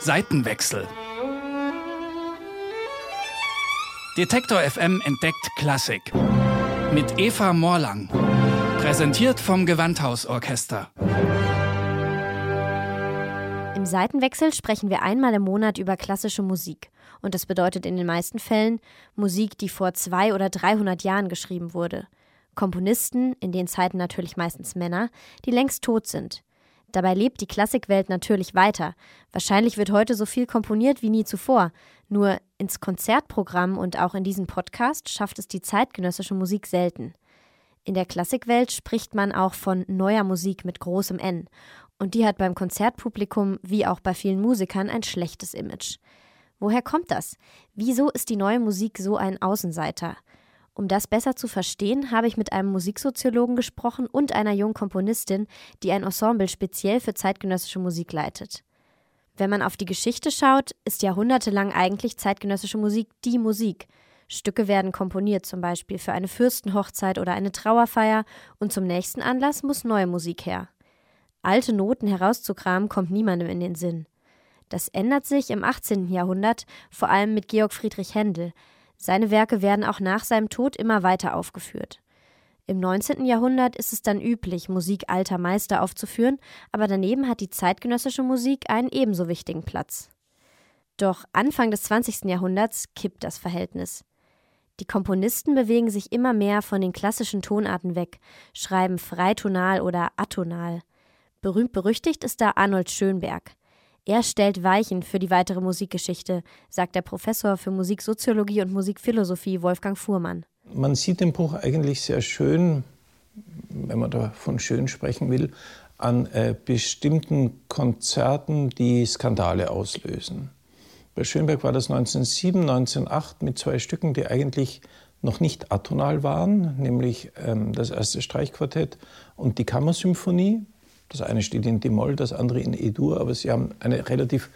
Seitenwechsel. Detektor FM entdeckt Klassik. Mit Eva Morlang. Präsentiert vom Gewandhausorchester. Im Seitenwechsel sprechen wir einmal im Monat über klassische Musik. Und das bedeutet in den meisten Fällen Musik, die vor zwei oder 300 Jahren geschrieben wurde. Komponisten, in den Zeiten natürlich meistens Männer, die längst tot sind. Dabei lebt die Klassikwelt natürlich weiter. Wahrscheinlich wird heute so viel komponiert wie nie zuvor. Nur ins Konzertprogramm und auch in diesen Podcast schafft es die zeitgenössische Musik selten. In der Klassikwelt spricht man auch von neuer Musik mit großem N. Und die hat beim Konzertpublikum wie auch bei vielen Musikern ein schlechtes Image. Woher kommt das? Wieso ist die neue Musik so ein Außenseiter? Um das besser zu verstehen, habe ich mit einem Musiksoziologen gesprochen und einer jungen Komponistin, die ein Ensemble speziell für zeitgenössische Musik leitet. Wenn man auf die Geschichte schaut, ist jahrhundertelang eigentlich zeitgenössische Musik die Musik. Stücke werden komponiert, zum Beispiel für eine Fürstenhochzeit oder eine Trauerfeier, und zum nächsten Anlass muss neue Musik her. Alte Noten herauszukramen kommt niemandem in den Sinn. Das ändert sich im 18. Jahrhundert, vor allem mit Georg Friedrich Händel, seine Werke werden auch nach seinem Tod immer weiter aufgeführt. Im 19. Jahrhundert ist es dann üblich, Musik alter Meister aufzuführen, aber daneben hat die zeitgenössische Musik einen ebenso wichtigen Platz. Doch Anfang des 20. Jahrhunderts kippt das Verhältnis. Die Komponisten bewegen sich immer mehr von den klassischen Tonarten weg, schreiben freitonal oder atonal. Berühmt berüchtigt ist da Arnold Schönberg. Er stellt Weichen für die weitere Musikgeschichte, sagt der Professor für Musiksoziologie und Musikphilosophie Wolfgang Fuhrmann. Man sieht den Bruch eigentlich sehr schön, wenn man da von schön sprechen will, an äh, bestimmten Konzerten, die Skandale auslösen. Bei Schönberg war das 1907, 1908 mit zwei Stücken, die eigentlich noch nicht atonal waren, nämlich ähm, das erste Streichquartett und die Kammersymphonie. Das eine steht in D-Moll, das andere in E-Dur, aber sie haben eine relativ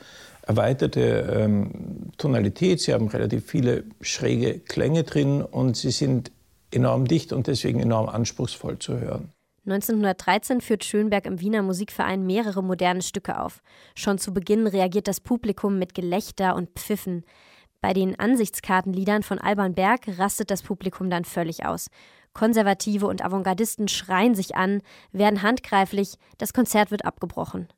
erweiterte ähm, Tonalität, sie haben relativ viele schräge Klänge drin und sie sind enorm dicht und deswegen enorm anspruchsvoll zu hören. 1913 führt Schönberg im Wiener Musikverein mehrere moderne Stücke auf. Schon zu Beginn reagiert das Publikum mit Gelächter und Pfiffen. Bei den Ansichtskartenliedern von Alban Berg rastet das Publikum dann völlig aus. Konservative und Avantgardisten schreien sich an, werden handgreiflich, das Konzert wird abgebrochen.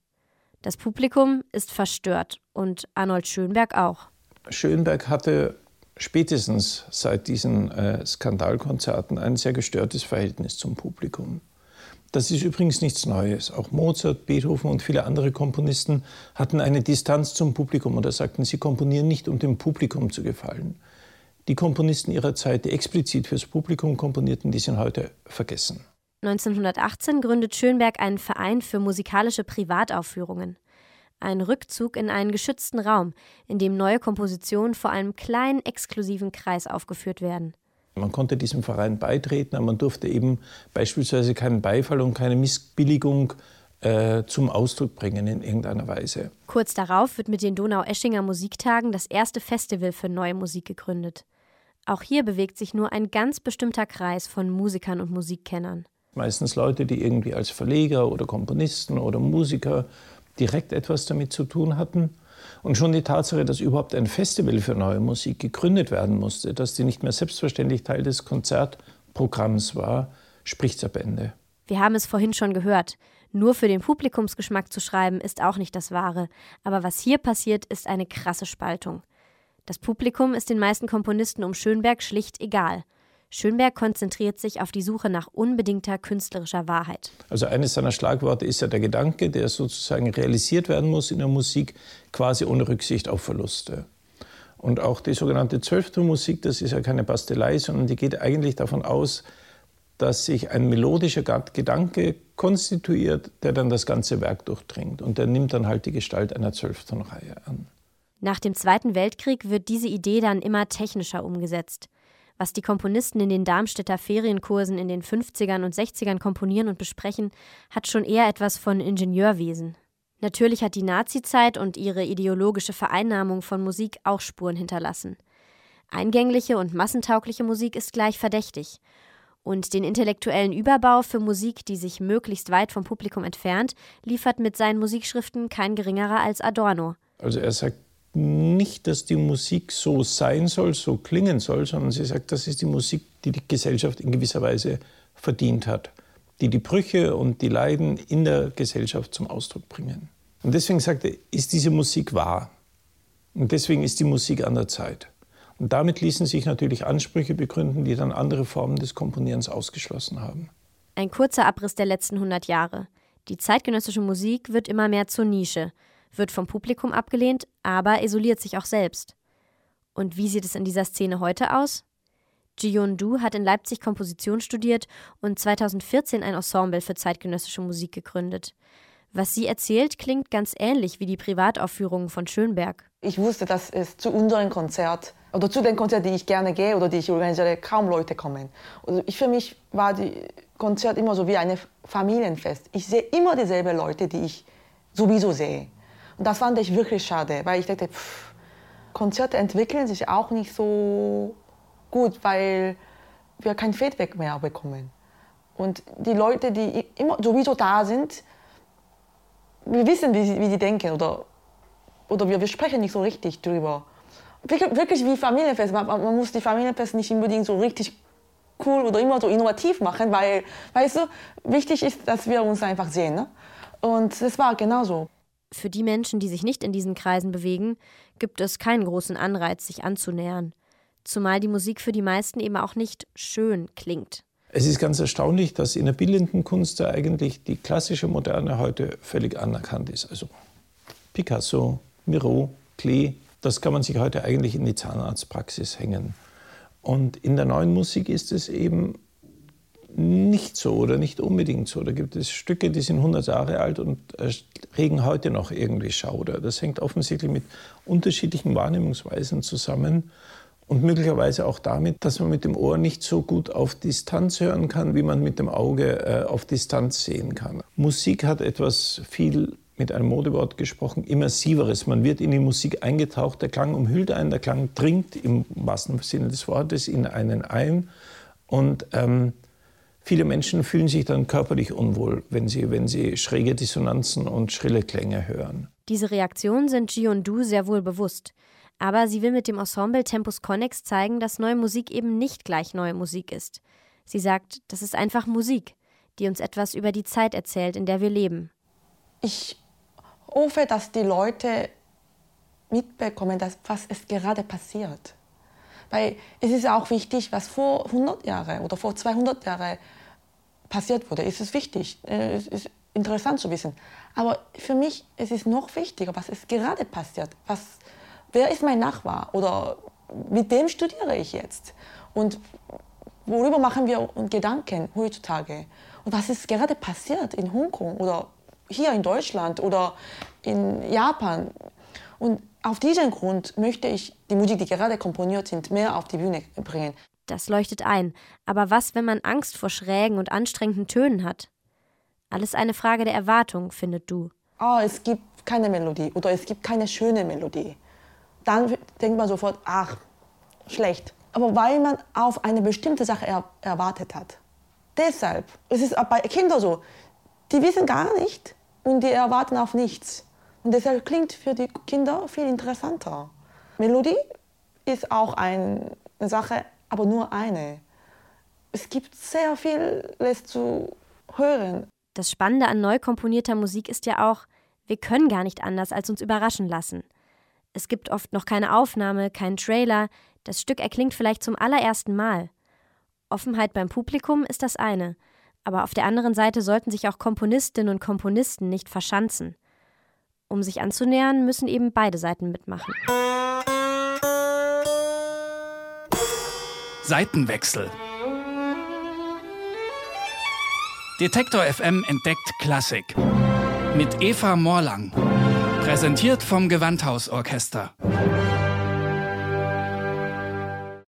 Das Publikum ist verstört und Arnold Schönberg auch. Schönberg hatte spätestens seit diesen äh, Skandalkonzerten ein sehr gestörtes Verhältnis zum Publikum. Das ist übrigens nichts Neues. Auch Mozart, Beethoven und viele andere Komponisten hatten eine Distanz zum Publikum oder sagten, sie komponieren nicht, um dem Publikum zu gefallen. Die Komponisten ihrer Zeit, die explizit fürs Publikum komponierten, die sind heute vergessen. 1918 gründet Schönberg einen Verein für musikalische Privataufführungen. Ein Rückzug in einen geschützten Raum, in dem neue Kompositionen vor einem kleinen exklusiven Kreis aufgeführt werden. Man konnte diesem Verein beitreten, aber man durfte eben beispielsweise keinen Beifall und keine Missbilligung äh, zum Ausdruck bringen in irgendeiner Weise. Kurz darauf wird mit den Donau-Eschinger Musiktagen das erste Festival für neue Musik gegründet. Auch hier bewegt sich nur ein ganz bestimmter Kreis von Musikern und Musikkennern. Meistens Leute, die irgendwie als Verleger oder Komponisten oder Musiker direkt etwas damit zu tun hatten. Und schon die Tatsache, dass überhaupt ein Festival für neue Musik gegründet werden musste, dass die nicht mehr selbstverständlich Teil des Konzertprogramms war, spricht zur Bände. Wir haben es vorhin schon gehört. Nur für den Publikumsgeschmack zu schreiben, ist auch nicht das Wahre. Aber was hier passiert, ist eine krasse Spaltung. Das Publikum ist den meisten Komponisten um Schönberg schlicht egal. Schönberg konzentriert sich auf die Suche nach unbedingter künstlerischer Wahrheit. Also eines seiner Schlagworte ist ja der Gedanke, der sozusagen realisiert werden muss in der Musik, quasi ohne Rücksicht auf Verluste. Und auch die sogenannte Zwölftonmusik, das ist ja keine Bastelei, sondern die geht eigentlich davon aus, dass sich ein melodischer Gedanke konstituiert, der dann das ganze Werk durchdringt. Und der nimmt dann halt die Gestalt einer Zwölftonreihe an. Nach dem Zweiten Weltkrieg wird diese Idee dann immer technischer umgesetzt. Was die Komponisten in den Darmstädter Ferienkursen in den 50ern und 60ern komponieren und besprechen, hat schon eher etwas von Ingenieurwesen. Natürlich hat die Nazizeit und ihre ideologische Vereinnahmung von Musik auch Spuren hinterlassen. Eingängliche und massentaugliche Musik ist gleich verdächtig. Und den intellektuellen Überbau für Musik, die sich möglichst weit vom Publikum entfernt, liefert mit seinen Musikschriften kein geringerer als Adorno. Also er sagt nicht, dass die Musik so sein soll, so klingen soll, sondern sie sagt, das ist die Musik, die die Gesellschaft in gewisser Weise verdient hat, die die Brüche und die Leiden in der Gesellschaft zum Ausdruck bringen. Und deswegen sagt er, ist diese Musik wahr? Und deswegen ist die Musik an der Zeit. Und damit ließen sich natürlich Ansprüche begründen, die dann andere Formen des Komponierens ausgeschlossen haben. Ein kurzer Abriss der letzten 100 Jahre. Die zeitgenössische Musik wird immer mehr zur Nische, wird vom Publikum abgelehnt, aber isoliert sich auch selbst. Und wie sieht es in dieser Szene heute aus? Jiyon Du hat in Leipzig Komposition studiert und 2014 ein Ensemble für zeitgenössische Musik gegründet. Was sie erzählt, klingt ganz ähnlich wie die Privataufführungen von Schönberg. Ich wusste, dass es zu unserem Konzert oder zu den Konzerten, die ich gerne gehe oder die ich organisiere, kaum Leute kommen. Also ich, für mich war das Konzert immer so wie ein Familienfest. Ich sehe immer dieselben Leute, die ich sowieso sehe. Und das fand ich wirklich schade, weil ich dachte, pff, Konzerte entwickeln sich auch nicht so gut, weil wir kein Feedback mehr bekommen. Und die Leute, die immer sowieso da sind, wir wissen, wie sie, wie sie denken oder, oder wir, wir sprechen nicht so richtig drüber wirklich wie Familienfest. Man, man muss die Familienfest nicht unbedingt so richtig cool oder immer so innovativ machen, weil, weißt du, wichtig ist, dass wir uns einfach sehen. Ne? Und das war genauso. Für die Menschen, die sich nicht in diesen Kreisen bewegen, gibt es keinen großen Anreiz, sich anzunähern. Zumal die Musik für die meisten eben auch nicht schön klingt. Es ist ganz erstaunlich, dass in der bildenden Kunst ja eigentlich die klassische Moderne heute völlig anerkannt ist. Also Picasso, Miro, Klee, das kann man sich heute eigentlich in die Zahnarztpraxis hängen. Und in der neuen Musik ist es eben nicht so oder nicht unbedingt so. Da gibt es Stücke, die sind 100 Jahre alt und regen heute noch irgendwie Schauder. Das hängt offensichtlich mit unterschiedlichen Wahrnehmungsweisen zusammen und möglicherweise auch damit, dass man mit dem Ohr nicht so gut auf Distanz hören kann, wie man mit dem Auge äh, auf Distanz sehen kann. Musik hat etwas viel mit einem Modewort gesprochen, immersiveres. Man wird in die Musik eingetaucht, der Klang umhüllt einen, der Klang dringt im wahrsten Sinne des Wortes in einen ein. Und ähm, viele Menschen fühlen sich dann körperlich unwohl, wenn sie, wenn sie schräge Dissonanzen und schrille Klänge hören. Diese Reaktionen sind Ji und Du sehr wohl bewusst. Aber sie will mit dem Ensemble Tempus Connex zeigen, dass neue Musik eben nicht gleich neue Musik ist. Sie sagt, das ist einfach Musik, die uns etwas über die Zeit erzählt, in der wir leben. Ich hoffe, dass die Leute mitbekommen, dass, was es gerade passiert. Weil es ist auch wichtig, was vor 100 Jahren oder vor 200 Jahren passiert wurde. Es ist wichtig, äh, es ist interessant zu wissen. Aber für mich es ist es noch wichtiger, was ist gerade passiert. Was, wer ist mein Nachbar oder mit dem studiere ich jetzt? Und worüber machen wir Gedanken heutzutage? Und was ist gerade passiert in Hongkong oder hier in Deutschland oder in Japan. Und auf diesen Grund möchte ich die Musik, die gerade komponiert sind, mehr auf die Bühne bringen. Das leuchtet ein. Aber was, wenn man Angst vor schrägen und anstrengenden Tönen hat? Alles eine Frage der Erwartung, findet du. Oh, es gibt keine Melodie oder es gibt keine schöne Melodie. Dann denkt man sofort, ach, schlecht. Aber weil man auf eine bestimmte Sache er erwartet hat. Deshalb, es ist bei Kindern so, die wissen gar nicht und die erwarten auf nichts. Und deshalb klingt für die Kinder viel interessanter. Melodie ist auch eine Sache, aber nur eine. Es gibt sehr vieles zu hören. Das Spannende an neu komponierter Musik ist ja auch, wir können gar nicht anders, als uns überraschen lassen. Es gibt oft noch keine Aufnahme, keinen Trailer, das Stück erklingt vielleicht zum allerersten Mal. Offenheit beim Publikum ist das eine, aber auf der anderen Seite sollten sich auch Komponistinnen und Komponisten nicht verschanzen. Um sich anzunähern, müssen eben beide Seiten mitmachen. Seitenwechsel. Detektor FM entdeckt Klassik. Mit Eva Morlang. Präsentiert vom Gewandhausorchester.